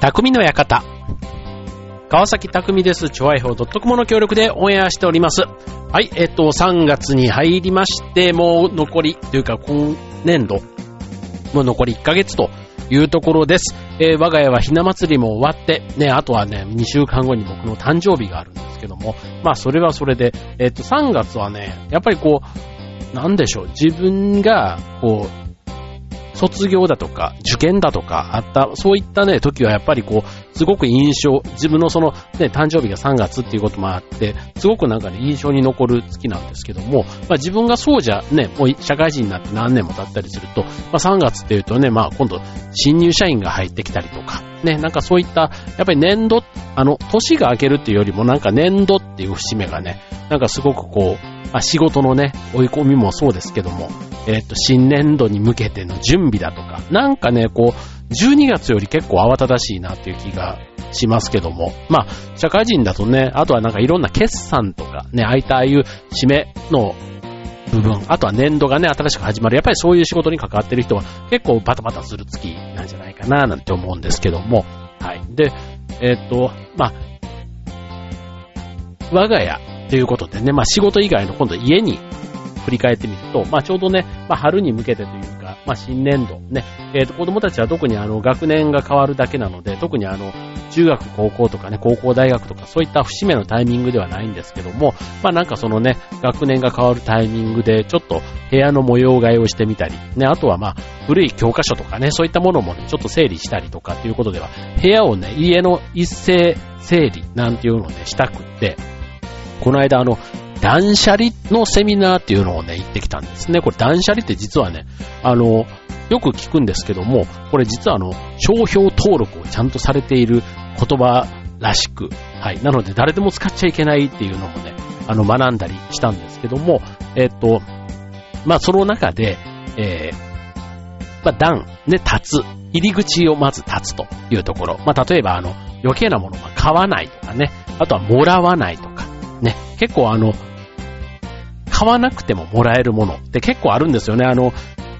匠の館。川崎匠です。チョアイホー .com の協力でオンエアしております。はい、えっと、3月に入りまして、もう残り、というか今年度、もう残り1ヶ月というところです。えー我が家はひな祭りも終わって、ね、あとはね、2週間後に僕の誕生日があるんですけども、まあそれはそれで、えっと、3月はね、やっぱりこう、なんでしょう、自分が、こう、卒業だとか、受験だとかあった、そういったね、時はやっぱりこう、すごく印象、自分のそのね、誕生日が3月っていうこともあって、すごくなんかね、印象に残る月なんですけども、まあ自分がそうじゃね、もう社会人になって何年も経ったりすると、まあ3月っていうとね、まあ今度、新入社員が入ってきたりとか、ね、なんかそういった、やっぱり年度、あの、年が明けるっていうよりもなんか年度っていう節目がね、なんかすごくこう、まあ、仕事のね、追い込みもそうですけども、えっと、新年度に向けての準備だとか、なんかね、こう、12月より結構慌ただしいなっていう気がしますけども、まあ、社会人だとね、あとはなんかいろんな決算とか、ね、ああいったああいう締めの部分、あとは年度がね、新しく始まる。やっぱりそういう仕事に関わってる人は結構バタバタする月なんじゃないかな、なんて思うんですけども、はい。で、えっと、まあ、我が家ということでね、まあ仕事以外の今度家に振り返ってみると、まあちょうどね、まあ春に向けてというか、まあ新年度ね、えっ、と子供たちは特にあの学年が変わるだけなので、特にあの中学、高校とかね、高校、大学とかそういった節目のタイミングではないんですけども、まあなんかそのね、学年が変わるタイミングでちょっと部屋の模様替えをしてみたり、ね、あとはまあ古い教科書とかね、そういったものもね、ちょっと整理したりとかっていうことでは、部屋をね、家の一斉整理なんていうのをね、したくって、この間あの、断捨離のセミナーっていうのをね、行ってきたんですね。これ断捨離って実はね、あの、よく聞くんですけども、これ実はあの、商標登録をちゃんとされている言葉らしく、はい。なので誰でも使っちゃいけないっていうのもね、あの、学んだりしたんですけども、えっと、まあ、その中で、えー、まあ、段、ね、立つ。入り口をまず立つというところ。まあ、例えばあの、余計なものは買わないとかね。あとはもらわないとか。ね。結構あの、買わなくてももらえるものって結構あるんですよね。あの、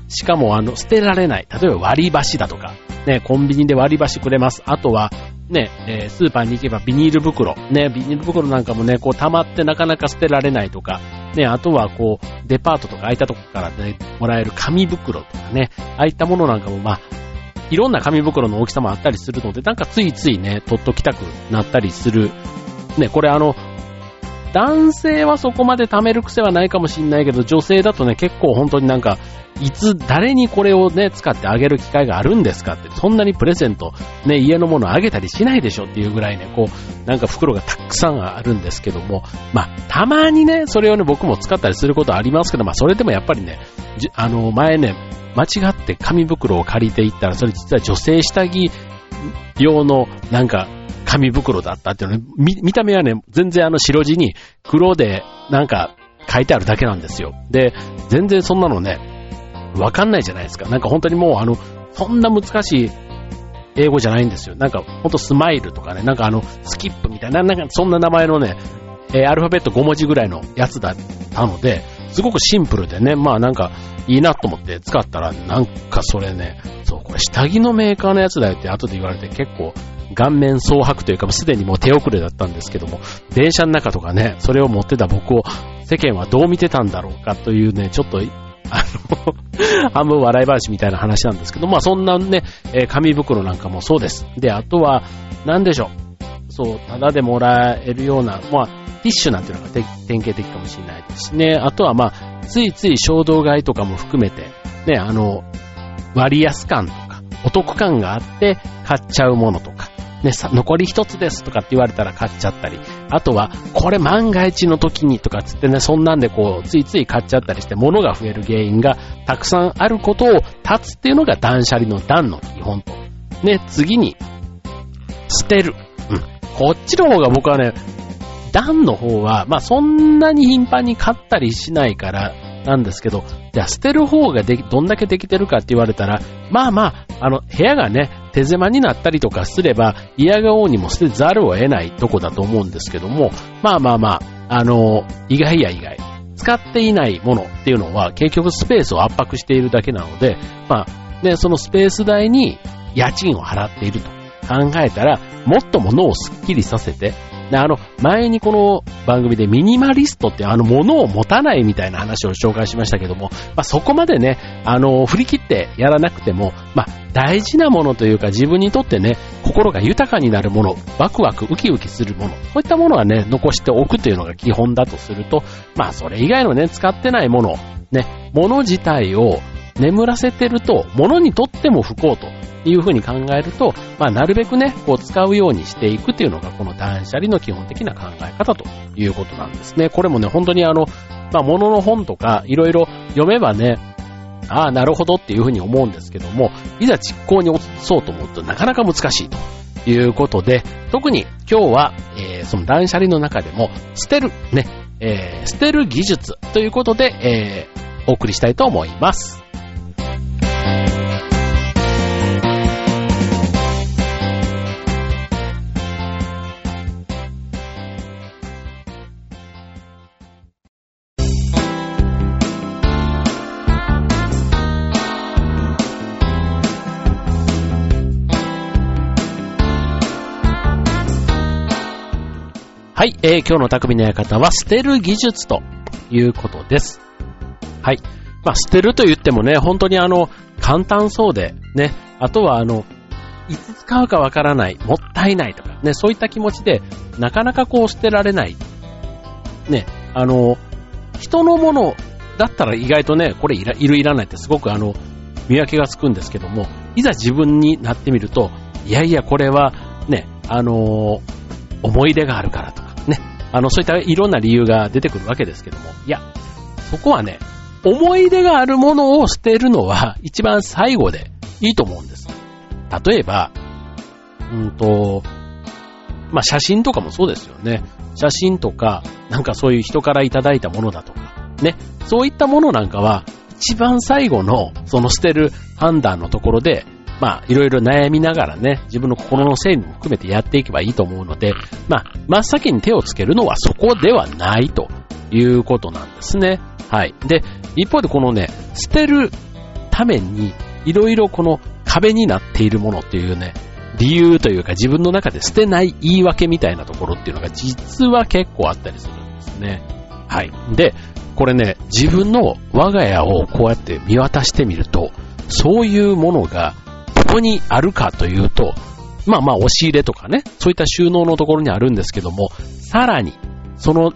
しかもあの、捨てられない。例えば割り箸だとか、ね、コンビニで割り箸くれます。あとは、ね、えスーパーに行けばビニール袋。ね、ビニール袋なんかもね、こう溜まってなかなか捨てられないとか、ね、あとはこう、デパートとか空いたとこからね、もらえる紙袋とかね、ああいったものなんかもまあ、いろんな紙袋の大きさもあったりするので、なんかついついね、取っときたくなったりする。ね、これあの、男性はそこまで貯める癖はないかもしんないけど、女性だとね、結構本当になんか、いつ誰にこれをね、使ってあげる機会があるんですかって、そんなにプレゼント、ね、家のものあげたりしないでしょっていうぐらいね、こう、なんか袋がたくさんあるんですけども、まあ、たまにね、それをね、僕も使ったりすることありますけど、まあ、それでもやっぱりね、じあの、前ね、間違って紙袋を借りていったら、それ実は女性下着用のなんか紙袋だったっていうの、見見た目はね、全然あの白地に黒でなんか書いてあるだけなんですよ。で、全然そんなのね、わかんないじゃないですか。なんか本当にもうあの、そんな難しい英語じゃないんですよ。なんかほんとスマイルとかね、なんかあの、スキップみたいな、なんかそんな名前のね、えーアルファベット5文字ぐらいのやつだったので、すごくシンプルでね、まあなんかいいなと思って使ったら、なんかそれね、そう、これ下着のメーカーのやつだよって後で言われて結構顔面蒼白というか、すでにもう手遅れだったんですけども、電車の中とかね、それを持ってた僕を世間はどう見てたんだろうかというね、ちょっと、あの、半分笑い話みたいな話なんですけど、まあそんなね、え紙袋なんかもそうです。で、あとは、なんでしょう。そう、ただでもらえるような、まあ、ティッシュなんていうのが典型的かもしれないですしね。あとはまあ、ついつい衝動買いとかも含めて、ね、あの、割安感とか、お得感があって買っちゃうものとか、ね、さ、残り一つですとかって言われたら買っちゃったり、あとは、これ万が一の時にとかつってね、そんなんでこう、ついつい買っちゃったりして、物が増える原因がたくさんあることを断つっていうのが断捨離の断の基本と。ね、次に、捨てる。うん。こっちの方が僕はね、段の方は、まあそんなに頻繁に買ったりしないからなんですけど、じゃあ捨てる方ができ、どんだけできてるかって言われたら、まあまあ、あの、部屋がね、手狭になったりとかすれば、嫌がおうにも捨てざるを得ないとこだと思うんですけども、まあまあまあ、あの、意外や意外。使っていないものっていうのは結局スペースを圧迫しているだけなので、まあ、ね、そのスペース代に家賃を払っていると考えたら、もっと物をすっきりさせて、で、あの、前にこの番組でミニマリストってあの物を持たないみたいな話を紹介しましたけども、まあ、そこまでね、あの、振り切ってやらなくても、まあ、大事なものというか自分にとってね、心が豊かになるもの、ワクワクウキウキするもの、そういったものはね、残しておくというのが基本だとすると、まあ、それ以外のね、使ってないもの、ね、物自体を眠らせてると、物にとっても不幸というふうに考えると、まあ、なるべくね、こう使うようにしていくっていうのが、この断捨離の基本的な考え方ということなんですね。これもね、本当にあの、まあ、物の本とか、いろいろ読めばね、ああ、なるほどっていうふうに思うんですけども、いざ実行に移そうと思うとなかなか難しいということで、特に今日は、えー、その断捨離の中でも、捨てる、ね、えー、捨てる技術ということで、えー、お送りしたいと思います。はい、えー、今日の匠の館は捨てる技術ということです。はい。まあ、捨てると言ってもね、本当にあの、簡単そうで、ね、あとはあの、いつ使うかわからない、もったいないとか、ね、そういった気持ちで、なかなかこう捨てられない。ね、あの、人のものだったら意外とね、これいらいるいらないってすごくあの、見分けがつくんですけども、いざ自分になってみると、いやいや、これはね、あの思い出があるからとか、あの、そういったいろんな理由が出てくるわけですけども、いや、そこはね、思い出があるものを捨てるのは 一番最後でいいと思うんです。例えば、うんと、まあ、写真とかもそうですよね。写真とか、なんかそういう人からいただいたものだとか、ね。そういったものなんかは、一番最後の、その捨てる判断のところで、まあ、いろいろ悩みながらね、自分の心の整理も含めてやっていけばいいと思うので、まあ、真っ先に手をつけるのはそこではないということなんですね。はい。で、一方でこのね、捨てるために、いろいろこの壁になっているものっていうね、理由というか自分の中で捨てない言い訳みたいなところっていうのが実は結構あったりするんですね。はい。で、これね、自分の我が家をこうやって見渡してみると、そういうものがここにあるかというと、まあまあ押し入れとかね、そういった収納のところにあるんですけども、さらに、その、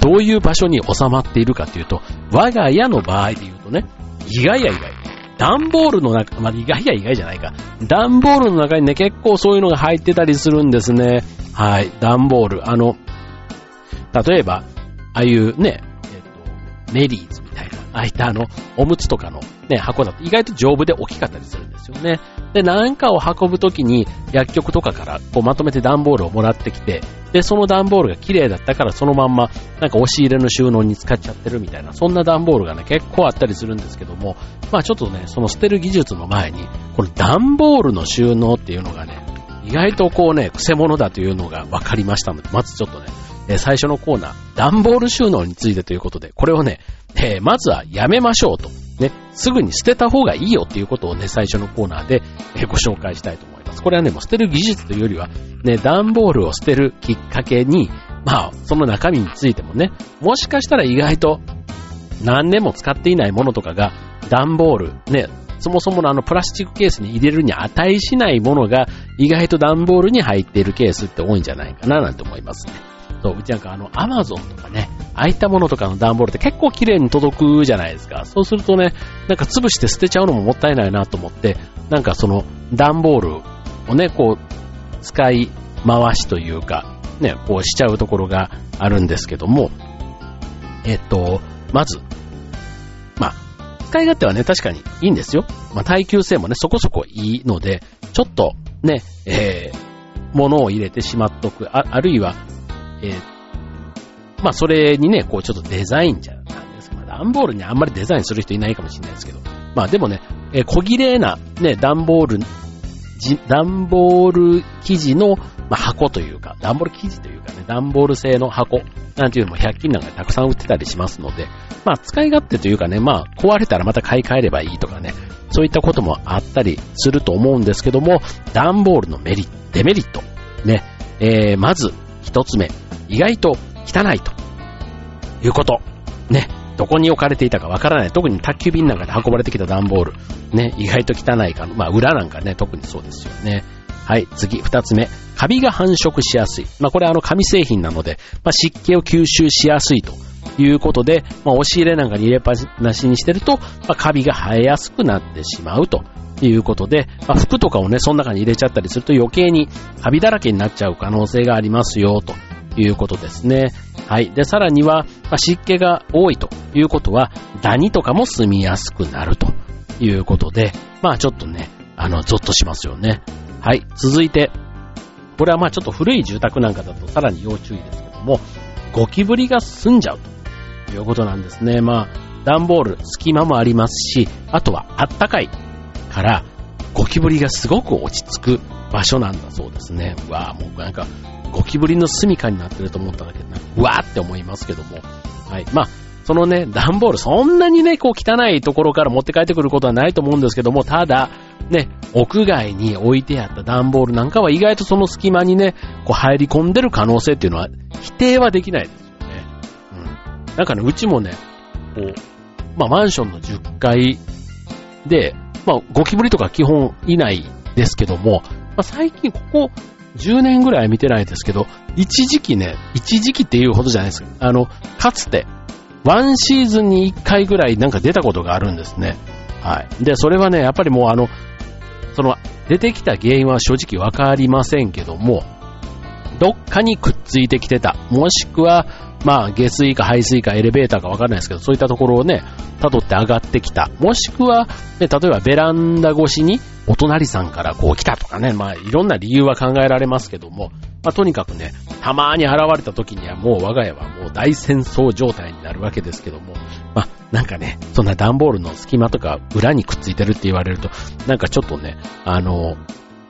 どういう場所に収まっているかというと、我が家の場合で言うとね、意外や意外。段ボールの中、まあ、意外や意外じゃないか。段ボールの中にね、結構そういうのが入ってたりするんですね。はい、段ボール。あの、例えば、ああいうね、えっと、メリーズみたいな、ああいったあの、おむつとかのね、箱だと意外と丈夫で大きかったりするんですよね。で、何かを運ぶときに薬局とかからこうまとめて段ボールをもらってきて、で、その段ボールが綺麗だったからそのまんまなんか押し入れの収納に使っちゃってるみたいな、そんな段ボールがね、結構あったりするんですけども、まあちょっとね、その捨てる技術の前に、この段ボールの収納っていうのがね、意外とこうね、癖者だというのが分かりましたので、まずちょっとね、え最初のコーナー、段ボール収納についてということで、これをね、えー、まずはやめましょうと。すぐに捨てた方がいいよっていうことをね、最初のコーナーで、ご紹介したいと思います。これはね、もう捨てる技術というよりは、ね、段ボールを捨てるきっかけに、まあ、その中身についてもね、もしかしたら意外と何年も使っていないものとかが、段ボール、ね、そもそものあのプラスチックケースに入れるに値しないものが意外と段ボールに入っているケースって多いんじゃないかななんて思いますね。そう、うちなんかあの、アマゾンとかね、ああいったものとかの段ボールって結構綺麗に届くじゃないですか。そうするとね、なんか潰して捨てちゃうのももったいないなと思って、なんかその段ボールをね、こう、使い回しというか、ね、こうしちゃうところがあるんですけども、えっと、まず、まあ、使い勝手はね、確かにいいんですよ。まあ、耐久性もね、そこそこいいので、ちょっとね、えー、物を入れてしまっとく、ああるいは、えー、まあそれにね、こうちょっとデザインじゃなんですまあ、段ボールにあんまりデザインする人いないかもしれないですけど、まあでもね、えー、小綺麗なね、段ボール、段ボール生地の、まあ、箱というか、段ボール生地というかね、段ボール製の箱なんていうのも100均なんかでたくさん売ってたりしますので、まあ使い勝手というかね、まあ壊れたらまた買い替えればいいとかね、そういったこともあったりすると思うんですけども、段ボールのメリット、デメリット。ね、えー、まず、一つ目、意外と汚いということ。ね、どこに置かれていたかわからない。特に宅急便なんかで運ばれてきた段ボール。ね、意外と汚いか。まあ、裏なんかね、特にそうですよね。はい、次、二つ目。カビが繁殖しやすい。まあ、これあの紙製品なので、まあ、湿気を吸収しやすいということで、まあ、押し入れなんかに入れっぱなしにしてると、まあ、カビが生えやすくなってしまうということで、まあ、服とかをね、その中に入れちゃったりすると余計にカビだらけになっちゃう可能性がありますよ、ということですね。はい。で、さらには、まあ、湿気が多いということは、ダニとかも住みやすくなるということで、まあちょっとね、あの、ゾッとしますよね。はい。続いて、これはまあちょっと古い住宅なんかだとさらに要注意ですけども、ゴキブリが住んじゃうということなんですね。まあ、段ボール、隙間もありますし、あとはあったかいから、ゴキブリがすごく落ち着く場所なんだそうですね。うわぁ、もうなんか、ゴキブリの住処になってると思っただけで、うわーって思いますけども。はい。まあ、そのね、段ボール、そんなにね、こう汚いところから持って帰ってくることはないと思うんですけども、ただ、ね、屋外に置いてあった段ボールなんかは意外とその隙間にね、こう入り込んでる可能性っていうのは否定はできないですよね。うん。なんかね、うちもね、こう、まあマンションの10階で、まあゴキブリとか基本いないですけども、まあ最近ここ10年ぐらい見てないですけど、一時期ね、一時期っていうほどじゃないですか。あの、かつて、ワンシーズンに1回ぐらいなんか出たことがあるんですね。はい。で、それはね、やっぱりもうあの、その、出てきた原因は正直わかりませんけども、どっかにくっついてきてた。もしくは、まあ、下水か排水かエレベーターかわかんないですけど、そういったところをね、辿って上がってきた。もしくは、ね、例えばベランダ越しにお隣さんからこう来たとかね、まあ、いろんな理由は考えられますけども、まあ、とにかくね、たまーに現れた時にはもう我が家はもう大戦争状態になるわけですけども、まあ、なんかね、そんな段ボールの隙間とか裏にくっついてるって言われると、なんかちょっとね、あの、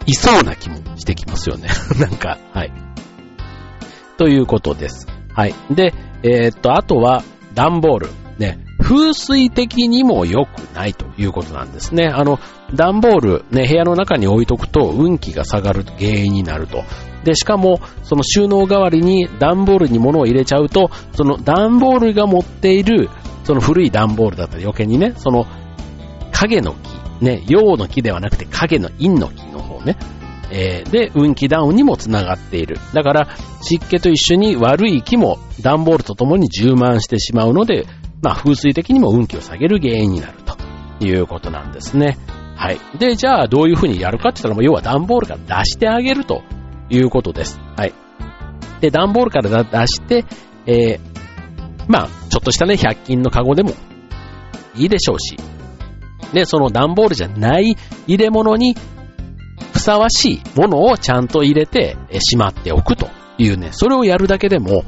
いそうな気もしてきますよね。なんか、はい。ということです。はい。で、えー、っと、あとは、段ボール。ね、風水的にも良くないということなんですね。あの、段ボール、ね、部屋の中に置いとくと運気が下がる原因になると。で、しかも、その収納代わりに段ボールに物を入れちゃうと、その段ボールが持っているその古い段ボールだったら余計にね、その影の木、ね、陽の木ではなくて影の陰の木の方ね、えー、で、運気ダウンにもつながっている。だから、湿気と一緒に悪い木も段ボールとともに充満してしまうので、まあ、風水的にも運気を下げる原因になるということなんですね。はい。で、じゃあ、どういうふうにやるかって言ったら、要は段ボールから出してあげるということです。はい。で、段ボールから出して、えー、まあ、ちょっとしたね、100均のカゴでもいいでしょうし、で、その段ボールじゃない入れ物にふさわしいものをちゃんと入れてしまっておくというね、それをやるだけでも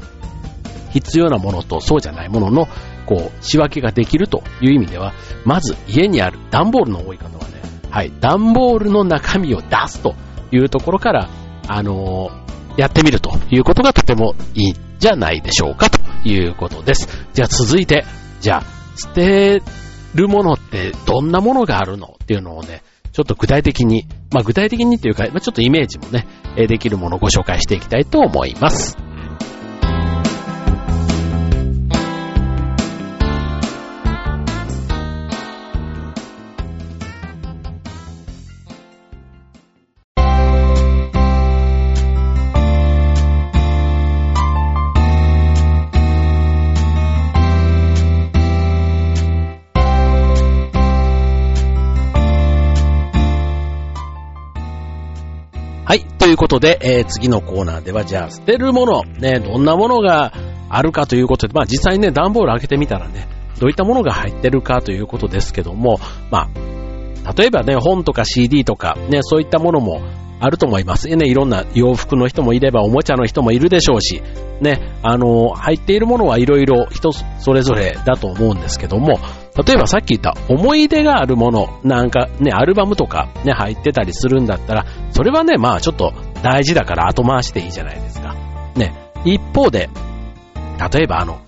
必要なものとそうじゃないもののこう仕分けができるという意味では、まず家にある段ボールの多い方はね、はい、段ボールの中身を出すというところから、あのー、やってみるということがとてもいいんじゃないでしょうかということです。じゃあ続いて、じゃあ、捨てるものってどんなものがあるのっていうのをね、ちょっと具体的に、まあ具体的にというか、まあ、ちょっとイメージもね、できるものをご紹介していきたいと思います。ということで、えー、次のコーナーでは、じゃあ、捨てるもの、ね、どんなものがあるかということで、まあ実際にね、段ボール開けてみたらね、どういったものが入ってるかということですけども、まあ、例えばね、本とか CD とか、ね、そういったものもあると思います。ね、いろんな洋服の人もいれば、おもちゃの人もいるでしょうし、ね、あの、入っているものはいろいろ人それぞれだと思うんですけども、例えばさっき言った思い出があるもの、なんかね、アルバムとかね、入ってたりするんだったら、それはね、まあちょっと大事だから後回しでいいじゃないですか。ね。一方で、例えばあの、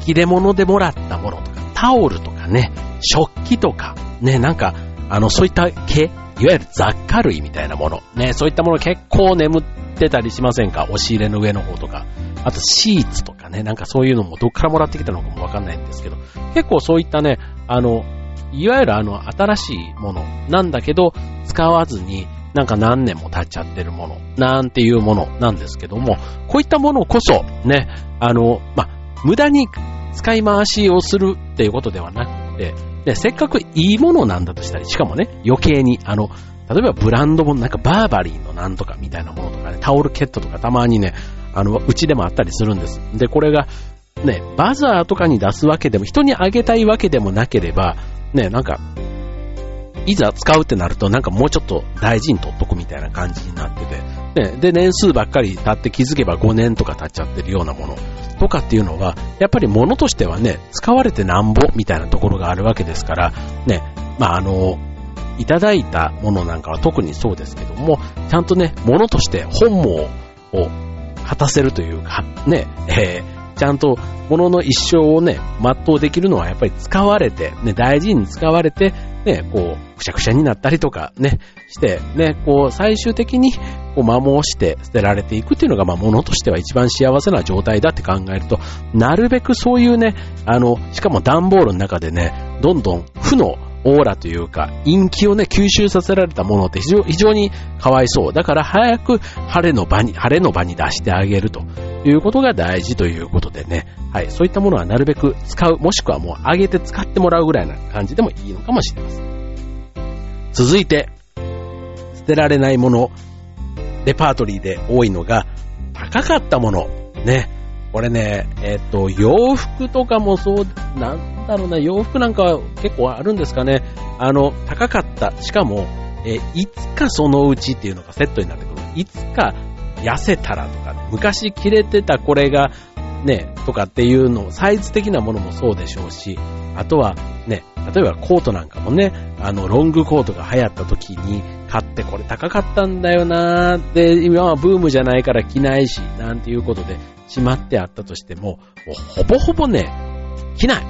引き出物でもらったものとか、タオルとかね、食器とか、ね、なんか、あの、そういった毛、いわゆる雑貨類みたいなもの、ね、そういったもの結構眠ってたりしませんか？押し入れの上の方とか。あとシーツとかね、なんかそういうのもどっからもらってきたのかもわかんないんですけど、結構そういったね、あの、いわゆるあの、新しいもの。なんだけど、使わずに、なんか何年も経っちゃってるもの、なんていうもの。なんですけども、こういったものこそ、ね、あの、ま無駄に使い回しをするっていうことではなくて、で、せっかくいいものなんだとしたり、しかもね、余計に、あの、例えばブランドもなんかバーバリーのなんとかみたいなものとかね、タオルケットとかたまにね、あの、うちでもあったりするんです。で、これが、ね、バザーとかに出すわけでも、人にあげたいわけでもなければ、ね、なんか、いざ使うってなると、なんかもうちょっと大事に取っとくみたいな感じになってて、ね、で、年数ばっかり経って気づけば5年とか経っちゃってるようなものとかっていうのは、やっぱり物としてはね、使われてなんぼみたいなところがあるわけですから、ね、まああの、いただいたものなんかは特にそうですけども、ちゃんとね、物として本望を果たせるというか、ね、えーちゃんと物の一生をね、全うできるのはやっぱり使われて、ね、大事に使われて、ね、こう、くしゃくしゃになったりとかね、して、ね、こう、最終的に、こう、摩耗して捨てられていくっていうのが、まあ、物としては一番幸せな状態だって考えると、なるべくそういうね、あの、しかも段ボールの中でね、どんどん負のオーラというか、陰気をね、吸収させられたものって非常にかわいそう。だから早く晴れの場に、晴れの場に出してあげるということが大事ということでね。はい。そういったものはなるべく使う、もしくはもうあげて使ってもらうぐらいな感じでもいいのかもしれません。続いて、捨てられないもの、レパートリーで多いのが、高かったもの。ね。これね、えっ、と、洋服とかもそう、なんだろうな、洋服なんか結構あるんですかね。あの、高かった。しかも、え、いつかそのうちっていうのがセットになってくる。いつか痩せたらとか、ね、昔着れてたこれが、ね、とかっていうの、サイズ的なものもそうでしょうし、あとはね、例えばコートなんかもね、あの、ロングコートが流行った時に買ってこれ高かったんだよなーで、今はブームじゃないから着ないし、なんていうことで、しまってあったとしても、もうほぼほぼね、着ない。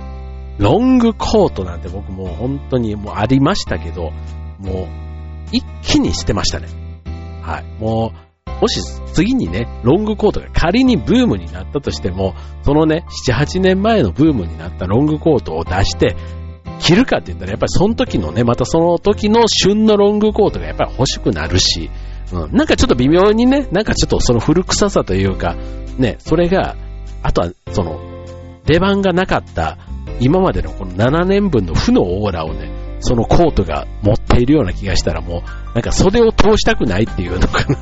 ロングコートなんて僕もう本当にもうありましたけど、もう一気にしてましたね。はい。もう、もし次にね、ロングコートが仮にブームになったとしても、そのね、7、8年前のブームになったロングコートを出して、着るかって言ったらやっぱりその時のね、またその時の旬のロングコートがやっぱり欲しくなるし、うん、なんかちょっと微妙にね、なんかちょっとその古臭さというか、ね、それが、あとは、その、出番がなかった今までのこの7年分の負のオーラをね、そのコートが持っているような気がしたらもう、なんか袖を通したくないっていうのかな。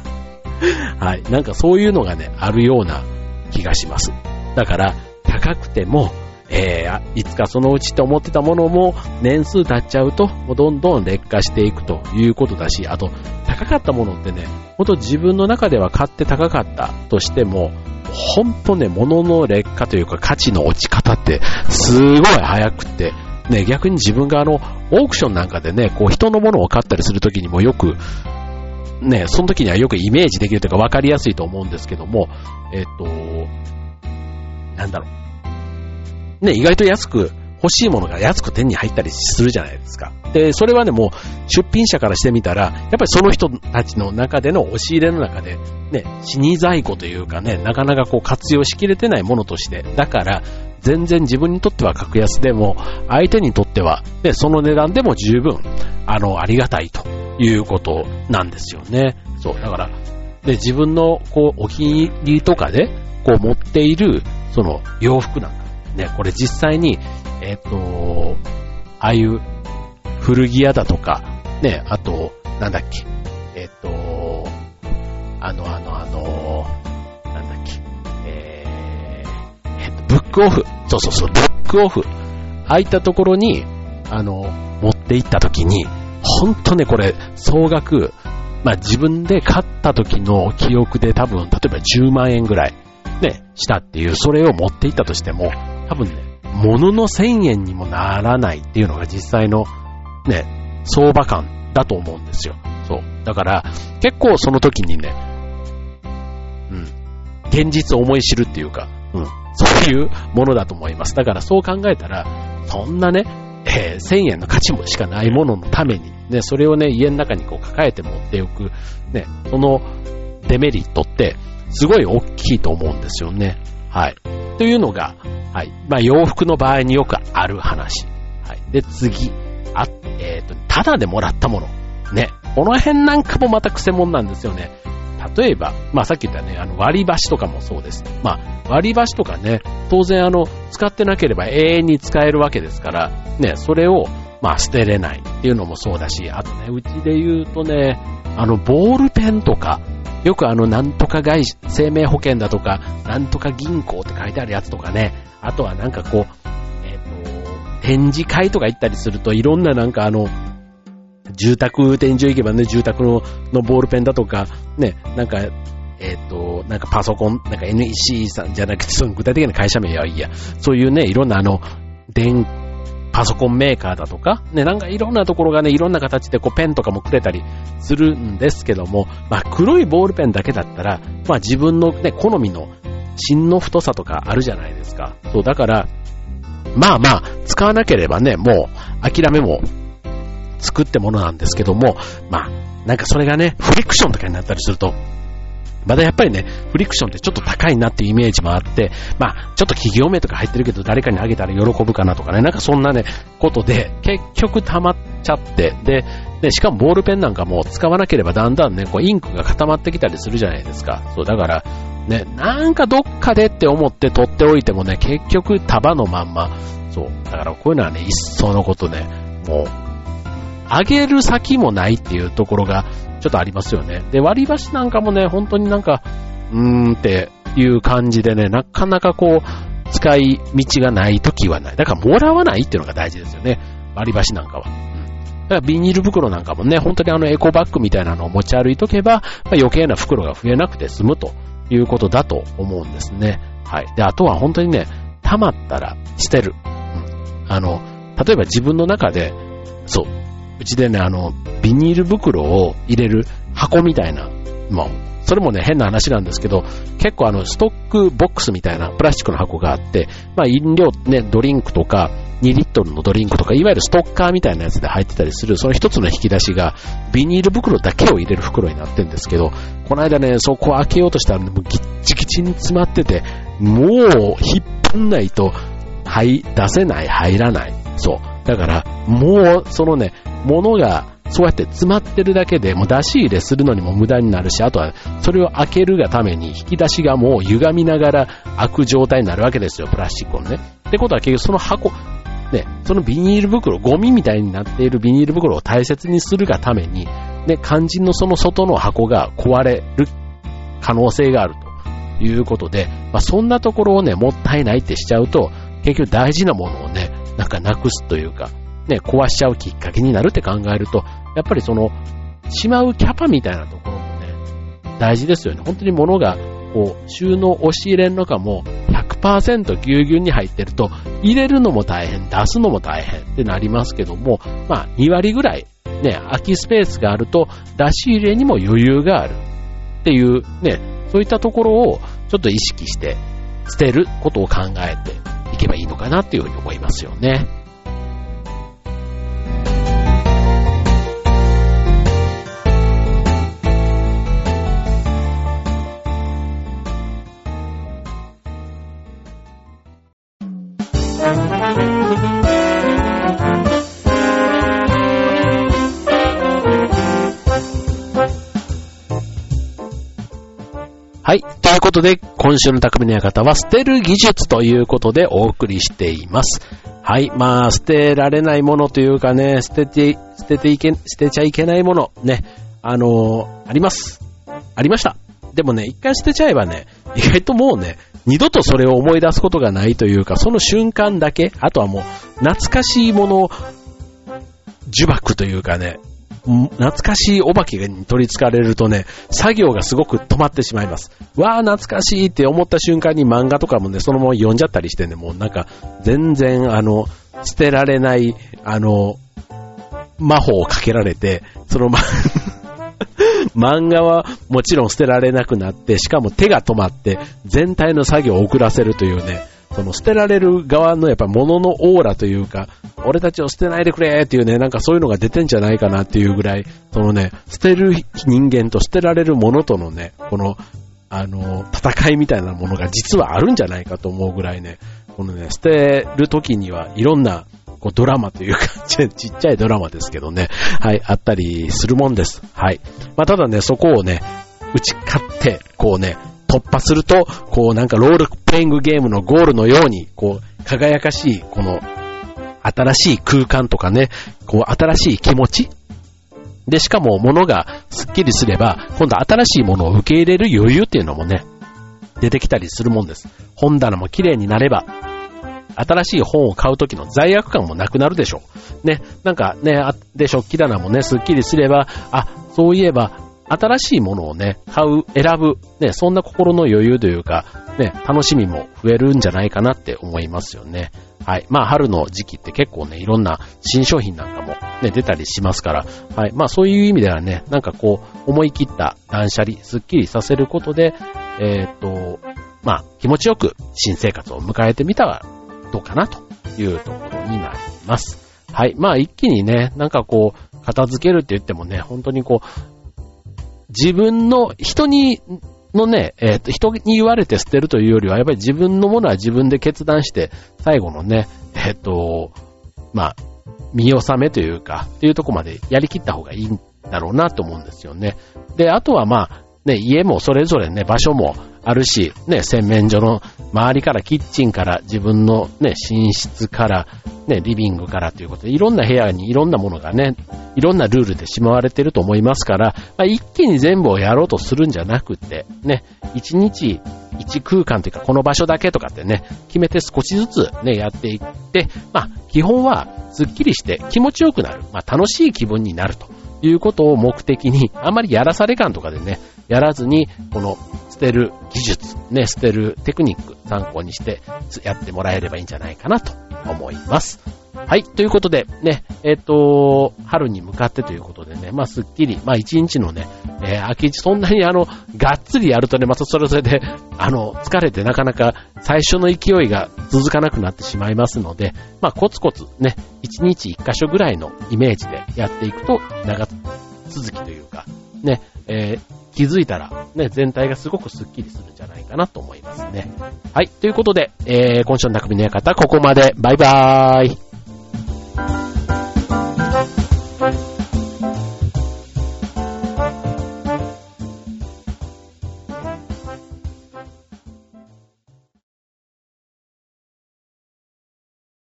はい。なんかそういうのがね、あるような気がします。だから、高くても、えー、いつかそのうちって思ってたものも年数経っちゃうと、もうどんどん劣化していくということだし、あと、高かったものってね、ほんと自分の中では買って高かったとしても、ほんとね、物の劣化というか価値の落ち方ってすごい早くて、ね、逆に自分があの、オークションなんかでね、こう人のものを買ったりするときにもよく、ね、その時にはよくイメージできるというか分かりやすいと思うんですけども、えっと、なんだろう。ね、意外と安く、欲しいものが安く手に入ったりするじゃないですか。で、それはね、もう出品者からしてみたら、やっぱりその人たちの中での押し入れの中で、ね、死に在庫というかね、なかなかこう活用しきれてないものとして、だから、全然自分にとっては格安でも、相手にとっては、ね、その値段でも十分、あの、ありがたいということなんですよね。そう、だから、で、自分の、こう、お気に入りとかで、こう持っている、その、洋服なんか、ね、これ実際に、えっ、ー、と、ああいう古着屋だとか、ね、あと、なんだっけ、えっ、ー、と、あの、あの、あの、なんだっけ、えー、えっ、と、ブックオフ、そうそうそう、ブックオフ、ああいったところに、あの、持って行った時に、ほんとね、これ、総額、まあ自分で買った時の記憶で多分、例えば10万円ぐらい、ね、したっていう、それを持って行ったとしても、多分ね、ものの1000円にもならないっていうのが実際のね、相場感だと思うんですよ。そう。だから、結構その時にね、うん、現実を思い知るっていうか、うん、そういうものだと思います。だからそう考えたら、そんなね、えー、1000円の価値もしかないもののために、ね、それをね、家の中にこう抱えて持っておく、ね、そのデメリットって、すごい大きいと思うんですよね。はい。というのが、はい。まあ、洋服の場合によくある話。はい。で、次。あ、えっ、ー、と、ただでもらったもの。ね。この辺なんかもまた癖もんなんですよね。例えば、まあさっき言ったね、あの割り箸とかもそうです。まあ割り箸とかね、当然あの、使ってなければ永遠に使えるわけですから、ね、それを、まあ捨てれないっていうのもそうだし、あとね、うちで言うとね、あの、ボールペンとか、よくあの、なんとか外生命保険だとか、なんとか銀行って書いてあるやつとかね、あとはなんかこう、えっ、ー、と、展示会とか行ったりすると、いろんななんかあの、住宅展示行けばね、住宅ののボールペンだとか、ね、なんか、えっ、ー、と、なんかパソコン、なんか NEC さんじゃなくて、その具体的な会社名はいいや、そういうね、いろんなあの、電パソコンメーカーだとか、ね、なんかいろんなところがね、いろんな形でこうペンとかもくれたりするんですけども、まあ黒いボールペンだけだったら、まあ自分のね、好みの芯の太さとかあるじゃないですか。そう、だから、まあまあ、使わなければね、もう諦めも作ってものなんですけども、まあ、なんかそれがね、フリクションとかになったりすると、まだやっぱりね、フリクションってちょっと高いなっていうイメージもあって、まあ、ちょっと企業名とか入ってるけど誰かにあげたら喜ぶかなとかね、なんかそんなね、ことで、結局溜まっちゃって、で、ね、しかもボールペンなんかも使わなければだんだんね、こうインクが固まってきたりするじゃないですか。そう、だから、ね、なんかどっかでって思って取っておいてもね、結局束のまんま、そう、だからこういうのはね、一層のことね、もう、あげる先もないっていうところが、ちょっとありますよね。で、割り箸なんかもね、本当になんか、うーんっていう感じでね、なかなかこう、使い道がない時はない。だから、もらわないっていうのが大事ですよね。割り箸なんかは。だからビニール袋なんかもね、本当にあのエコバッグみたいなのを持ち歩いとけば、まあ、余計な袋が増えなくて済むということだと思うんですね。はい。で、あとは本当にね、溜まったら捨てる。うん。あの、例えば自分の中で、そう、うちでね、あの、ビニール袋を入れる箱みたいな、まあ、それもね、変な話なんですけど、結構あの、ストックボックスみたいなプラスチックの箱があって、まあ、飲料、ね、ドリンクとか、2リットルのドリンクとか、いわゆるストッカーみたいなやつで入ってたりする、その一つの引き出しが、ビニール袋だけを入れる袋になってるんですけど、この間ね、そこを開けようとしたら、もうギッチギチに詰まってて、もう、引っ張んないと、はい、出せない、入らない。そう。だから、もう、そのね、物がそうやって詰まってるだけでもう出し入れするのにも無駄になるし、あとはそれを開けるがために引き出しがもう歪みながら開く状態になるわけですよ、プラスチックのね。ってことは結局その箱、ね、そのビニール袋、ゴミみたいになっているビニール袋を大切にするがために、ね、肝心のその外の箱が壊れる可能性があるということで、まあ、そんなところをね、もったいないってしちゃうと、結局大事なものをね、なんかなくすというか、ね、壊しちゃうきっかけになるって考えると、やっぱりその、しまうキャパみたいなところもね、大事ですよね。本当に物が、こう、収納押し入れの中も100%ぎゅうぎゅうに入ってると、入れるのも大変、出すのも大変ってなりますけども、まあ、2割ぐらい、ね、空きスペースがあると、出し入れにも余裕があるっていう、ね、そういったところをちょっと意識して捨てることを考えていけばいいのかなっていうふうに思いますよね。ことで、今週の匠の館は捨てる技術ということでお送りしています。はい。まあ、捨てられないものというかね、捨てて、捨てていけ、捨てちゃいけないもの、ね、あのー、あります。ありました。でもね、一回捨てちゃえばね、意外ともうね、二度とそれを思い出すことがないというか、その瞬間だけ、あとはもう、懐かしいもの呪縛というかね、懐かしいお化けに取り憑かれるとね、作業がすごく止まってしまいます。わー、懐かしいって思った瞬間に漫画とかもね、そのまま読んじゃったりしてね、もうなんか、全然、あの、捨てられない、あの、魔法をかけられて、そのま、漫画はもちろん捨てられなくなって、しかも手が止まって、全体の作業を遅らせるというね、その捨てられる側のやっぱ物のオーラというか、俺たちを捨てないでくれっていうね、なんかそういうのが出てんじゃないかなっていうぐらい、そのね、捨てる人間と捨てられるものとのね、この、あの、戦いみたいなものが実はあるんじゃないかと思うぐらいね、このね、捨てる時にはいろんな、こうドラマというかち、ちっちゃいドラマですけどね、はい、あったりするもんです。はい。まあ、ただね、そこをね、打ち勝って、こうね、突破すると、こうなんかロールプレイングゲームのゴールのように、こう、輝かしい、この、新しい空間とかね、こう、新しい気持ちで、しかも物がスッキリすれば、今度新しいものを受け入れる余裕っていうのもね、出てきたりするもんです。本棚も綺麗になれば、新しい本を買う時の罪悪感もなくなるでしょう。ね、なんかね、で、食器棚もね、スッキリすれば、あ、そういえば、新しいものをね、買う、選ぶ、ね、そんな心の余裕というか、ね、楽しみも増えるんじゃないかなって思いますよね。はい。まあ、春の時期って結構ね、いろんな新商品なんかもね、出たりしますから、はい。まあ、そういう意味ではね、なんかこう、思い切った断捨離、スッキリさせることで、えっ、と、まあ、気持ちよく新生活を迎えてみたらどうかなというところになります。はい。まあ、一気にね、なんかこう、片付けるって言ってもね、本当にこう、自分の、人に、のね、えっ、ー、と、人に言われて捨てるというよりは、やっぱり自分のものは自分で決断して、最後のね、えっ、ー、と、まあ、見納めというか、っていうとこまでやりきった方がいいんだろうなと思うんですよね。で、あとはまあ、ね、家もそれぞれね、場所もあるし、ね、洗面所の周りからキッチンから自分のね、寝室から、ね、リビングからということで、いろんな部屋にいろんなものがね、いろんなルールでしまわれてると思いますから、まあ、一気に全部をやろうとするんじゃなくて、ね、一日一空間というか、この場所だけとかってね、決めて少しずつね、やっていって、まあ、基本はスッキリして気持ちよくなる、まあ、楽しい気分になるということを目的に、あんまりやらされ感とかでね、やらずに、このてる技術、ね、捨てるテクニック参考にしてやってもらえればいいんじゃないかなと思います。はい。ということで、ね、えっ、ー、と、春に向かってということでね、まあ、すっきり、まあ、一日のね、えー、秋、そんなにあの、がっつりやるとね、またそれそれで、あの、疲れてなかなか最初の勢いが続かなくなってしまいますので、まあ、コツコツね、一日一箇所ぐらいのイメージでやっていくと、長続きというか、ね、えー、気づいたら、ね、全体がすごくスッキリするんじゃないかなと思いますね。はい、ということで、えー、今週の匠の館、ここまで。バイバーイ。